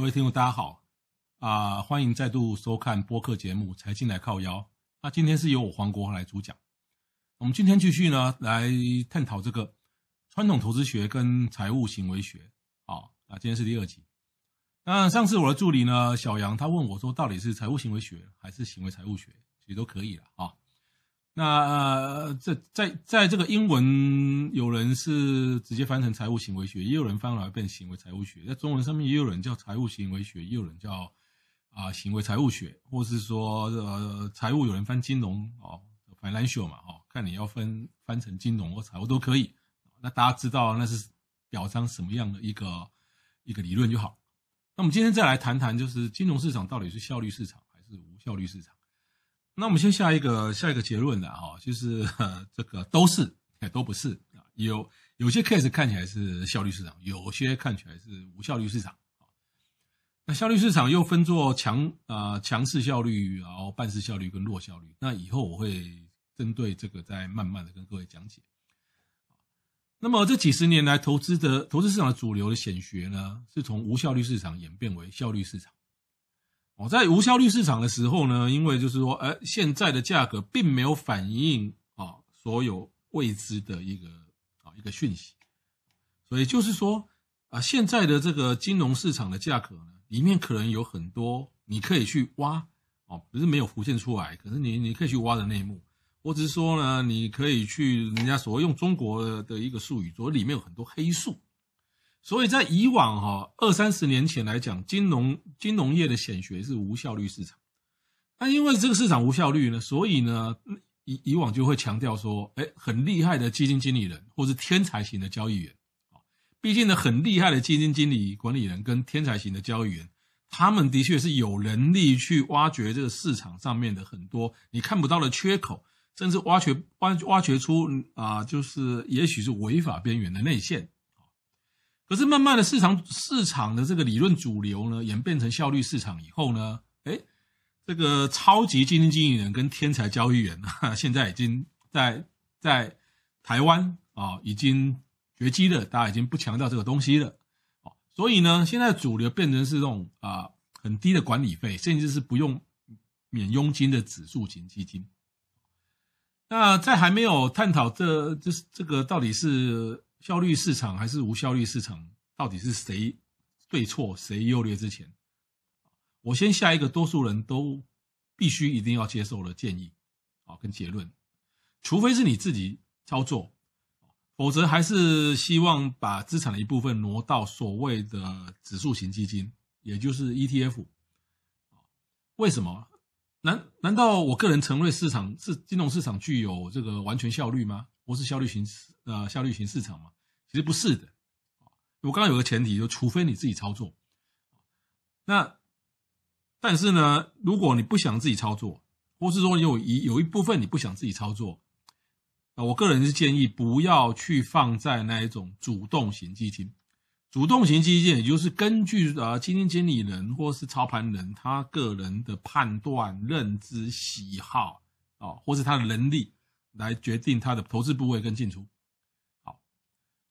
各位听众，大家好，啊、欢迎再度收看播客节目《财经来靠腰》。那今天是由我黄国华来主讲。我们今天继续呢，来探讨这个传统投资学跟财务行为学。好，那今天是第二集。那上次我的助理呢，小杨，他问我说，到底是财务行为学还是行为财务学？其实都可以了啊。那这在在这个英文，有人是直接翻成财务行为学，也有人翻来变行为财务学。在中文上面，也有人叫财务行为学，也有人叫啊行为财务学，或是说呃财务有人翻金融哦，financial 嘛哦，看你要分翻成金融或财务都可以。那大家知道那是表彰什么样的一个一个理论就好。那我们今天再来谈谈，就是金融市场到底是效率市场还是无效率市场？那我们先下一个下一个结论了哈，就是这个都是也都不是啊，有有些 case 看起来是效率市场，有些看起来是无效率市场啊。那效率市场又分作强啊强势效率，然后半势效率跟弱效率。那以后我会针对这个再慢慢的跟各位讲解。那么这几十年来投资的投资市场的主流的显学呢，是从无效率市场演变为效率市场。哦，在无效率市场的时候呢，因为就是说，呃，现在的价格并没有反映啊所有未知的一个啊一个讯息，所以就是说啊，现在的这个金融市场的价格呢，里面可能有很多你可以去挖哦，不是没有浮现出来，可是你你可以去挖的内幕，我只是说呢，你可以去人家所谓用中国的一个术语说，里面有很多黑数。所以在以往哈二三十年前来讲，金融金融业的显学是无效率市场。那因为这个市场无效率呢，所以呢以以往就会强调说，哎，很厉害的基金经理人或是天才型的交易员，毕竟呢很厉害的基金经理管理人跟天才型的交易员，他们的确是有能力去挖掘这个市场上面的很多你看不到的缺口，甚至挖掘挖挖掘出啊，就是也许是违法边缘的内线。可是慢慢的市场市场的这个理论主流呢，演变成效率市场以后呢，诶，这个超级基金经理人跟天才交易员呢，现在已经在在台湾啊，已经绝迹了，大家已经不强调这个东西了。所以呢，现在主流变成是这种啊很低的管理费，甚至是不用免佣金的指数型基金。那在还没有探讨这就是这个到底是。效率市场还是无效率市场，到底是谁对错、谁优劣之前，我先下一个多数人都必须一定要接受的建议啊，跟结论，除非是你自己操作，否则还是希望把资产的一部分挪到所谓的指数型基金，也就是 ETF。为什么？难难道我个人承认市场是金融市场具有这个完全效率吗？不是效率型呃效率型市场嘛？其实不是的。我刚刚有个前提，就除非你自己操作。那但是呢，如果你不想自己操作，或是说有一有一部分你不想自己操作，啊，我个人是建议不要去放在那一种主动型基金。主动型基金也就是根据啊基金经理人或是操盘人他个人的判断、认知、喜好啊，或是他的能力。来决定它的投资部位跟进出。好，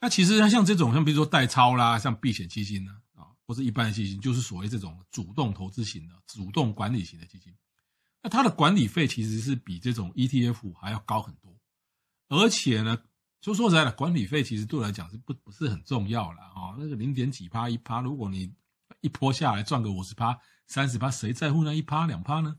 那其实像这种，像比如说代操啦，像避险基金呢，啊，或是一般的基金，就是所谓这种主动投资型的、主动管理型的基金。那它的管理费其实是比这种 ETF 还要高很多，而且呢，就说实在的，管理费其实对我来讲是不不是很重要了啊。那个零点几趴一趴，如果你一波下来赚个五十趴、三十趴，谁在乎那一趴两趴呢？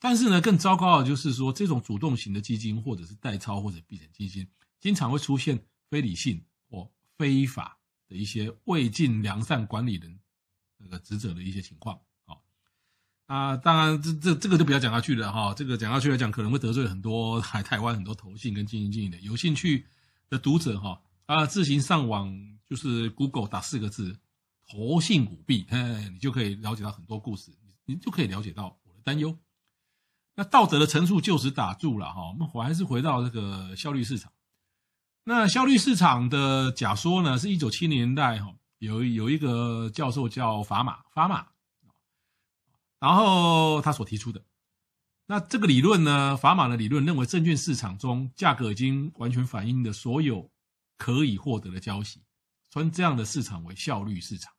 但是呢，更糟糕的就是说，这种主动型的基金，或者是代操或者避险基金，经常会出现非理性或非法的一些未尽良善管理人那个职责的一些情况啊。啊，当然这这这个就不要讲下去了哈。这个讲下去来讲，可能会得罪很多海台湾很多投信跟基金经理的。有兴趣的读者哈，啊，自行上网就是 Google 打四个字“投信舞弊”，哎，你就可以了解到很多故事，你就可以了解到我的担忧。那道德的陈述就此打住了哈，我们还是回到这个效率市场。那效率市场的假说呢，是一九七零年代哈，有有一个教授叫法玛，法玛，然后他所提出的。那这个理论呢，法玛的理论认为，证券市场中价格已经完全反映了所有可以获得的交息。称这样的市场为效率市场，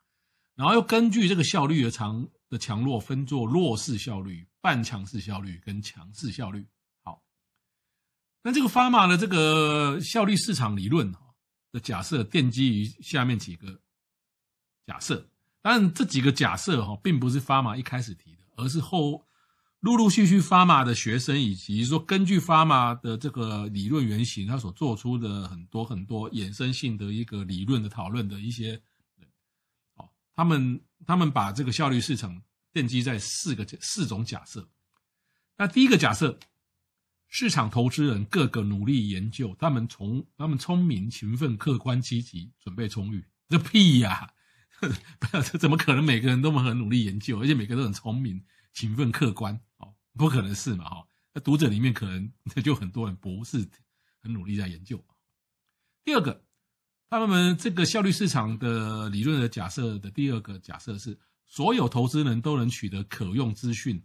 然后又根据这个效率的长的强弱分作弱势效率、半强势效率跟强势效率。好，那这个法玛的这个效率市场理论的假设奠基于下面几个假设，当然这几个假设哈并不是法玛一开始提的，而是后。陆陆续续，法玛的学生以及说根据法玛的这个理论原型，他所做出的很多很多衍生性的一个理论的讨论的一些好，他们他们把这个效率市场奠基在四个四种假设。那第一个假设，市场投资人个个努力研究，他们从他们聪明、勤奋、客观、积极、准备充裕。这屁呀！这 怎么可能每个人都很努力研究，而且每个人都很聪明？勤奋客观哦，不可能是嘛哈？那读者里面可能就很多人不是很努力在研究。第二个，他们这个效率市场的理论的假设的第二个假设是，所有投资人都能取得可用资讯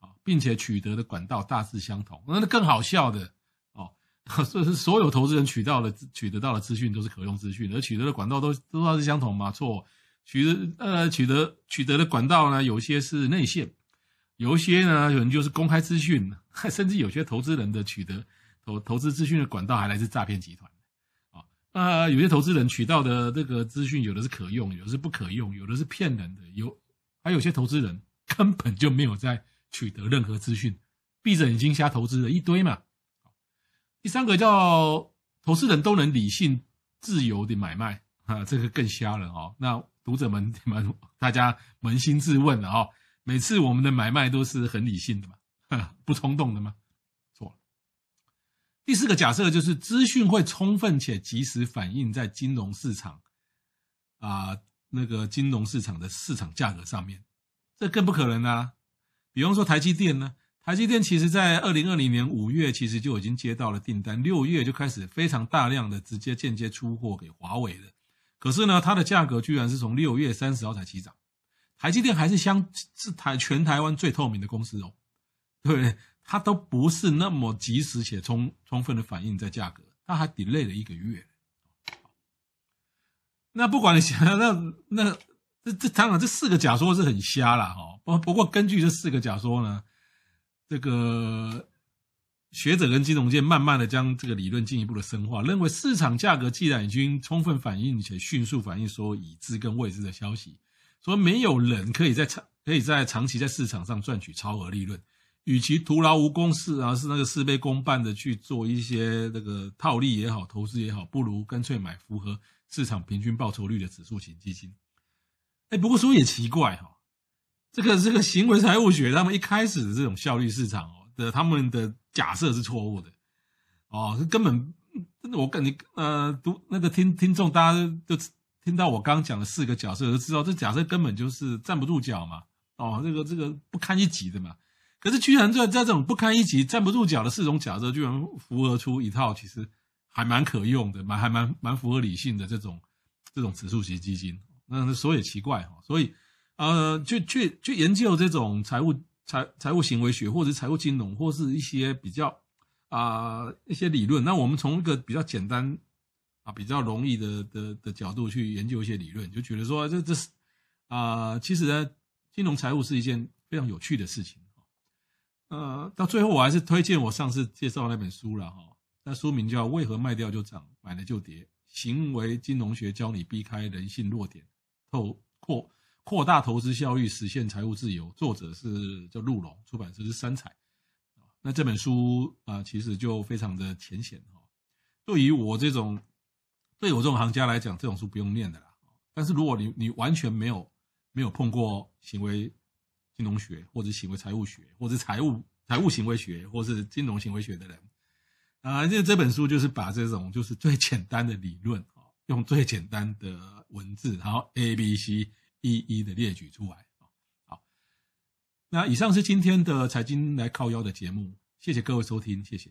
啊，并且取得的管道大致相同。那更好笑的哦，所以所有投资人取到的取得到的资讯都是可用资讯，而取得的管道都都大致相同吗？错，取得呃取得取得的管道呢，有些是内线。有一些呢，可能就是公开资讯，甚至有些投资人的取得投投资资讯的管道还来自诈骗集团啊。那有些投资人取到的这个资讯，有的是可用，有的是不可用，有的是骗人的，有还有些投资人 根本就没有在取得任何资讯，闭着眼睛瞎投资的一堆嘛。第三个叫投资人都能理性自由的买卖啊，这个更瞎了哦。那读者们 你们大家扪心自问了哦。每次我们的买卖都是很理性的嘛，不冲动的吗？错了。第四个假设就是资讯会充分且及时反映在金融市场啊、那个金融市场的市场价格上面，这更不可能啊。比方说台积电呢，台积电其实在二零二零年五月其实就已经接到了订单，六月就开始非常大量的直接间接出货给华为了。可是呢，它的价格居然是从六月三十号才起涨。台积电还是相是台全台湾最透明的公司哦，对，它都不是那么及时且充充分的反映在价格，它还 delay 了一个月。那不管你想 那那这这当然这四个假说是很瞎啦哈，不不过根据这四个假说呢，这个学者跟金融界慢慢的将这个理论进一步的深化，认为市场价格既然已经充分反映且迅速反映所有已知跟未知的消息。说没有人可以在长可以在长期在市场上赚取超额利润，与其徒劳无功是啊，是那个事倍功半的去做一些那个套利也好，投资也好，不如干脆买符合市场平均报酬率的指数型基金。哎，不过说也奇怪哈，这个这个行为财务学他们一开始的这种效率市场哦的他们的假设是错误的哦，是根本我跟你呃读那个听听众大家都。听到我刚刚讲的四个假设，就知道这假设根本就是站不住脚嘛，哦，这个这个不堪一击的嘛。可是居然在在这种不堪一击、站不住脚的四种假设，居然符合出一套其实还蛮可用的、蛮还蛮蛮符合理性的这种这种指数型基金。那所以奇怪哈，所以呃，去去去研究这种财务财财务行为学，或者财务金融，或是一些比较啊、一些理论。那我们从一个比较简单。啊，比较容易的的的角度去研究一些理论，就觉得说这这是啊、其实呢，金融财务是一件非常有趣的事情。呃，到最后我还是推荐我上次介绍那本书了哈，那书名叫《为何卖掉就涨，买了就跌》，行为金融学教你避开人性弱点，透扩扩大投资效率，实现财务自由。作者是叫陆龙，出版社是三彩。那这本书啊、其实就非常的浅显哈。对于我这种。对我这种行家来讲，这种书不用念的啦。但是如果你你完全没有没有碰过行为金融学，或者行为财务学，或者财务财务行为学，或是金融行为学的人，啊，这这本书就是把这种就是最简单的理论啊，用最简单的文字，然后 A、B、C 一一的列举出来啊。好，那以上是今天的财经来靠腰的节目，谢谢各位收听，谢谢。